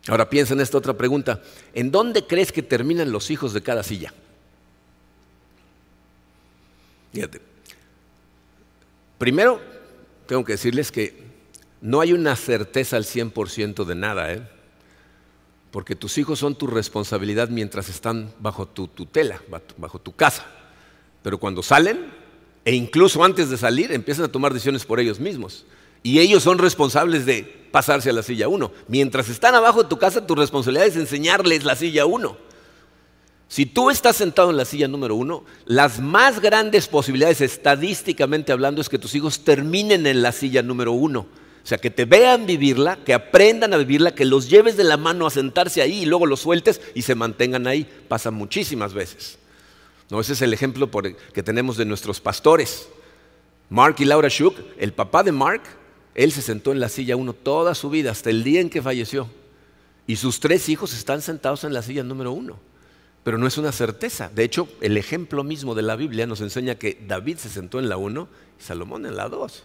Ahora piensa en esta otra pregunta. ¿En dónde crees que terminan los hijos de cada silla? Fíjate. Primero, tengo que decirles que no hay una certeza al 100% de nada, ¿eh? porque tus hijos son tu responsabilidad mientras están bajo tu tutela, bajo tu casa. Pero cuando salen, e incluso antes de salir, empiezan a tomar decisiones por ellos mismos. Y ellos son responsables de pasarse a la silla 1. Mientras están abajo de tu casa, tu responsabilidad es enseñarles la silla 1. Si tú estás sentado en la silla número 1, las más grandes posibilidades estadísticamente hablando es que tus hijos terminen en la silla número 1. O sea, que te vean vivirla, que aprendan a vivirla, que los lleves de la mano a sentarse ahí y luego los sueltes y se mantengan ahí. Pasa muchísimas veces. ¿No? Ese es el ejemplo que tenemos de nuestros pastores. Mark y Laura Shook, el papá de Mark, él se sentó en la silla uno toda su vida, hasta el día en que falleció. Y sus tres hijos están sentados en la silla número uno. Pero no es una certeza. De hecho, el ejemplo mismo de la Biblia nos enseña que David se sentó en la uno y Salomón en la dos.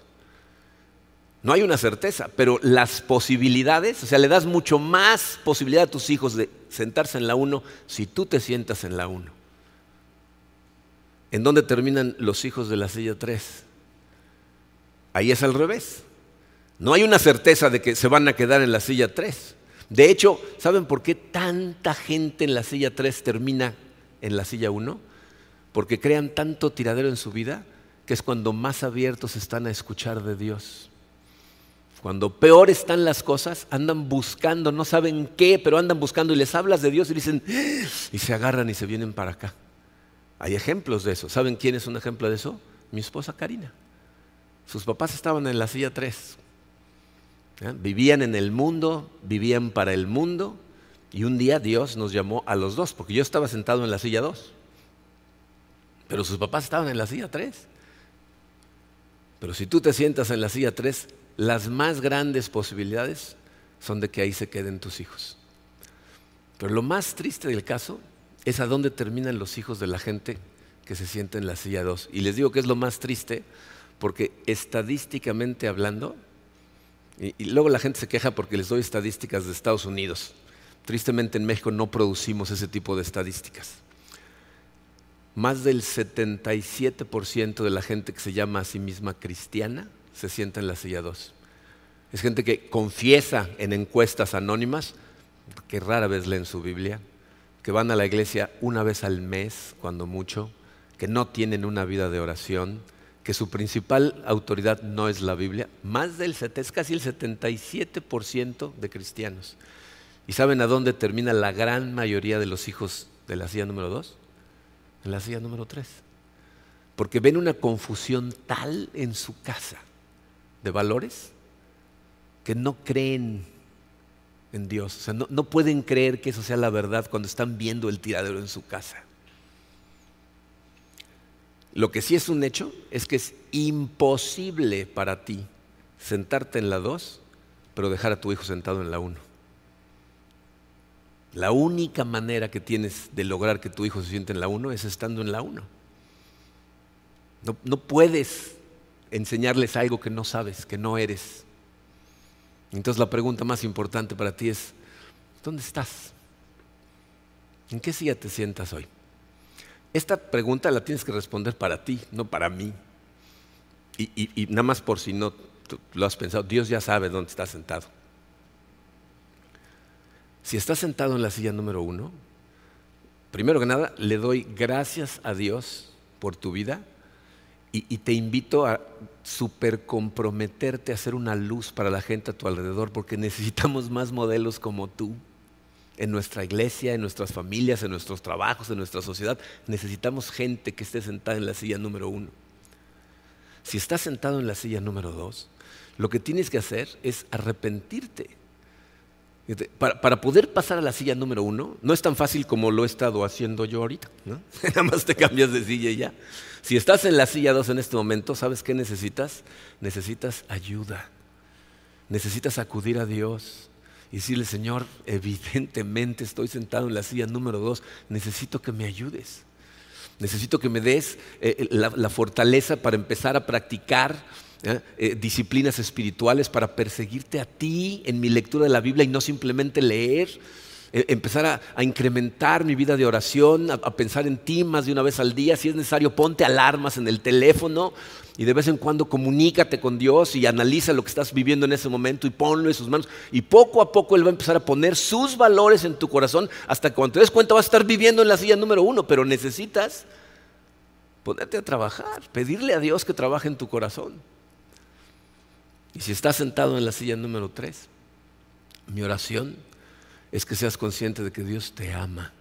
No hay una certeza, pero las posibilidades, o sea, le das mucho más posibilidad a tus hijos de sentarse en la uno si tú te sientas en la uno. ¿En dónde terminan los hijos de la silla tres? Ahí es al revés. No hay una certeza de que se van a quedar en la silla 3. De hecho, ¿saben por qué tanta gente en la silla 3 termina en la silla 1? Porque crean tanto tiradero en su vida que es cuando más abiertos están a escuchar de Dios. Cuando peor están las cosas, andan buscando, no saben qué, pero andan buscando y les hablas de Dios y dicen, ¡Ah!", y se agarran y se vienen para acá. Hay ejemplos de eso. ¿Saben quién es un ejemplo de eso? Mi esposa Karina. Sus papás estaban en la silla 3 ¿Eh? Vivían en el mundo, vivían para el mundo, y un día Dios nos llamó a los dos, porque yo estaba sentado en la silla 2, pero sus papás estaban en la silla 3. Pero si tú te sientas en la silla 3, las más grandes posibilidades son de que ahí se queden tus hijos. Pero lo más triste del caso es a dónde terminan los hijos de la gente que se sienta en la silla 2. Y les digo que es lo más triste porque estadísticamente hablando, y, y, luego la gente se queja porque les doy estadísticas de Estados Unidos. Tristemente en México no producimos ese tipo de estadísticas. Más del 77% de la gente que se llama a sí misma cristiana se sienta en la silla 2. Es gente que confiesa en encuestas anónimas, que rara vez leen su Biblia, que van a la iglesia una vez al mes, cuando mucho, que no tienen una vida de oración, que su principal autoridad no es la Biblia, más del es casi el 77% de cristianos. ¿Y saben a dónde termina la gran mayoría de los hijos de la silla número 2? En la silla número 3. Porque ven una confusión tal en su casa de valores que no creen en Dios. O sea, no, no pueden creer que eso sea la verdad cuando están viendo el tiradero en su casa. Lo que sí es un hecho es que es imposible para ti sentarte en la 2, pero dejar a tu hijo sentado en la 1. La única manera que tienes de lograr que tu hijo se siente en la 1 es estando en la 1. No, no, puedes enseñarles algo que no sabes, que no eres. Entonces la pregunta más importante para ti es, ¿dónde estás? ¿En qué silla te sientas hoy? Esta pregunta la tienes que responder para ti, no para mí. Y, nada más por si no lo has pensado, Dios ya sabe dónde estás sentado. Si estás sentado en la silla número uno, primero que nada, le doy gracias a Dios por tu vida y, y te invito a super comprometerte a hacer una luz para la gente a tu alrededor porque necesitamos más modelos como tú en nuestra iglesia, en nuestras familias, en nuestros trabajos, en nuestra sociedad. Necesitamos gente que esté sentada en la silla número uno. Si estás sentado en la silla número dos, lo que tienes que hacer es arrepentirte. Para, poder pasar a la silla número uno, no es tan fácil como lo he estado haciendo yo ahorita. Nada más te cambias de silla y ya. Si estás en la silla dos en este momento, ¿sabes qué necesitas? Necesitas ayuda. Necesitas acudir a Dios y decirle, Señor, evidentemente estoy sentado en la silla número dos, necesito que me ayudes. Necesito que me des eh, eh, la, fortaleza para empezar a practicar ¿eh? disciplinas espirituales, para perseguirte a ti en mi lectura de la Biblia y no simplemente leer. Empezar a, incrementar mi vida de oración, a pensar en ti más de una vez al día. Si es necesario, ponte alarmas en el teléfono y de vez en cuando comunícate con Dios y analiza lo que estás viviendo en ese momento y ponlo en sus manos. Y poco a poco Él va a empezar a poner sus valores en tu corazón hasta que cuando te des cuenta vas a estar viviendo en la silla número uno, pero necesitas ponerte a trabajar, pedirle a Dios que trabaje en tu corazón. Y si estás sentado en la silla número tres, mi oración es que seas consciente de que Dios te ama.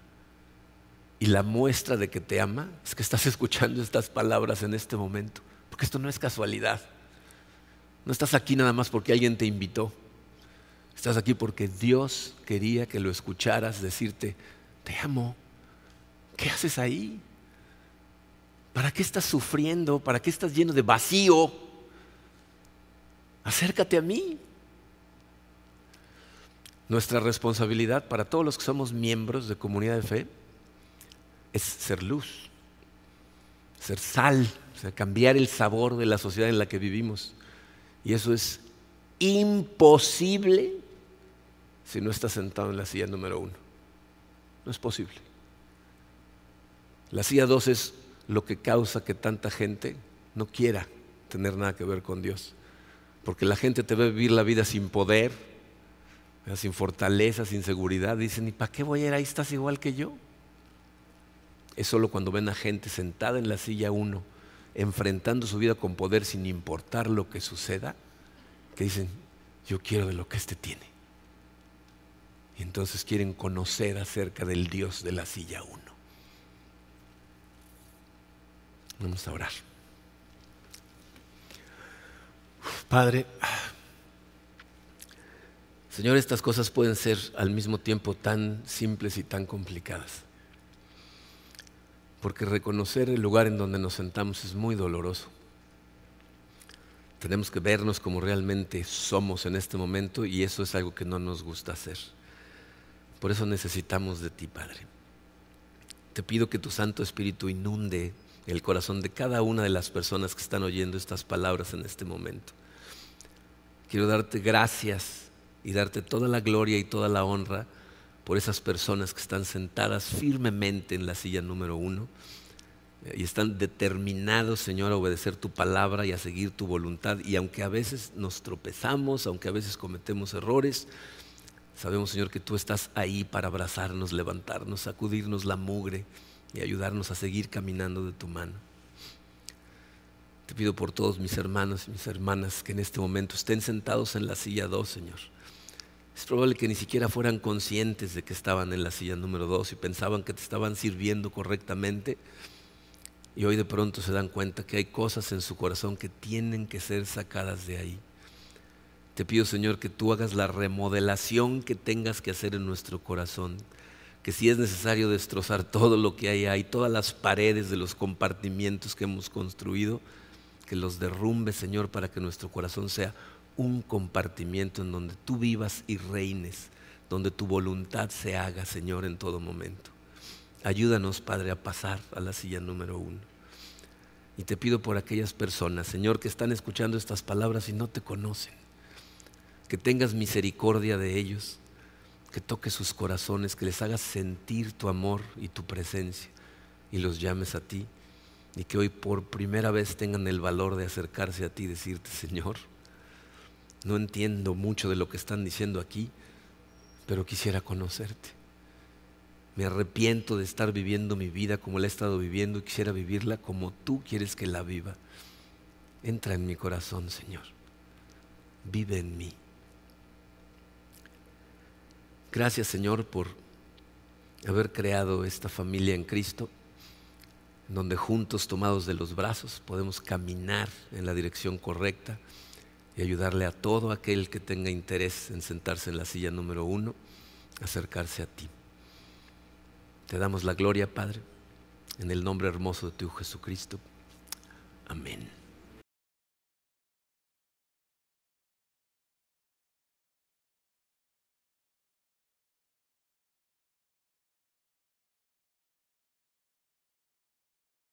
Y la muestra de que te ama es que estás escuchando estas palabras en este momento. Porque esto no es casualidad. No estás aquí nada más porque alguien te invitó. Estás aquí porque Dios quería que lo escucharas decirte, te amo. ¿Qué haces ahí? ¿Para qué estás sufriendo? ¿Para qué estás lleno de vacío? Acércate a mí. Nuestra responsabilidad para todos los que somos miembros de comunidad de fe es ser luz, ser sal o sea, cambiar el sabor de la sociedad en la que vivimos. Y eso es imposible si no estás sentado en la silla número uno. No es posible. La silla dos es lo que causa que tanta gente no quiera tener nada que ver con Dios. Porque la gente te ve vivir la vida sin poder, sin fortaleza, sin seguridad. Dicen, ¿y para qué voy a ir ahí? Estás igual que yo. Es solo cuando ven a gente sentada en la silla uno enfrentando su vida con poder sin importar lo que suceda, que dicen, yo quiero de lo que éste tiene. Y entonces quieren conocer acerca del Dios de la silla uno. Vamos a orar. Padre, Señor, estas cosas pueden ser al mismo tiempo tan simples y tan complicadas porque reconocer el lugar en donde nos sentamos es muy doloroso. Tenemos que vernos como realmente somos en este momento y eso es algo que no nos gusta hacer. Por eso necesitamos de ti, Padre. Te pido que tu Santo Espíritu inunde el corazón de cada una de las personas que están oyendo estas palabras en este momento. Quiero darte gracias y darte toda la gloria y toda la honra por esas personas que están sentadas firmemente en la silla número uno y están determinados, Señor, a obedecer tu palabra y a seguir tu voluntad. Y aunque a veces nos tropezamos, aunque a veces cometemos errores, sabemos, Señor, que tú estás ahí para abrazarnos, levantarnos, sacudirnos la mugre y ayudarnos a seguir caminando de tu mano. Te pido por todos mis hermanos y mis hermanas que en este momento estén sentados en la silla 2, Señor. Es probable que ni siquiera fueran conscientes de que estaban en la silla número 2 y pensaban que te estaban sirviendo correctamente. Y hoy de pronto se dan cuenta que hay cosas en su corazón que tienen que ser sacadas de ahí. Te pido, Señor, que tú hagas la remodelación que tengas que hacer en nuestro corazón que si es necesario destrozar todo lo que hay ahí, todas las paredes de los compartimientos que hemos construido, que los derrumbe, Señor, para que nuestro corazón sea un compartimiento en donde tú vivas y reines, donde tu voluntad se haga, Señor, en todo momento. Ayúdanos, Padre, a pasar a la silla número uno. Y te pido por aquellas personas, Señor, que están escuchando estas palabras y no te conocen, que tengas misericordia de ellos, que toques sus corazones, que les hagas sentir tu amor y tu presencia y los llames a ti y que hoy por primera vez tengan el valor de acercarse a ti y decirte, Señor, no entiendo mucho de lo que están diciendo aquí, pero quisiera conocerte. Me arrepiento de estar viviendo mi vida como la he estado viviendo y quisiera vivirla como tú quieres que la viva. Entra en mi corazón, Señor. Vive en mí. Gracias Señor por haber creado esta familia en Cristo, donde juntos, tomados de los brazos, podemos caminar en la dirección correcta y ayudarle a todo aquel que tenga interés en sentarse en la silla número uno, acercarse a ti. Te damos la gloria, Padre, en el nombre hermoso de tu Jesucristo. Amén.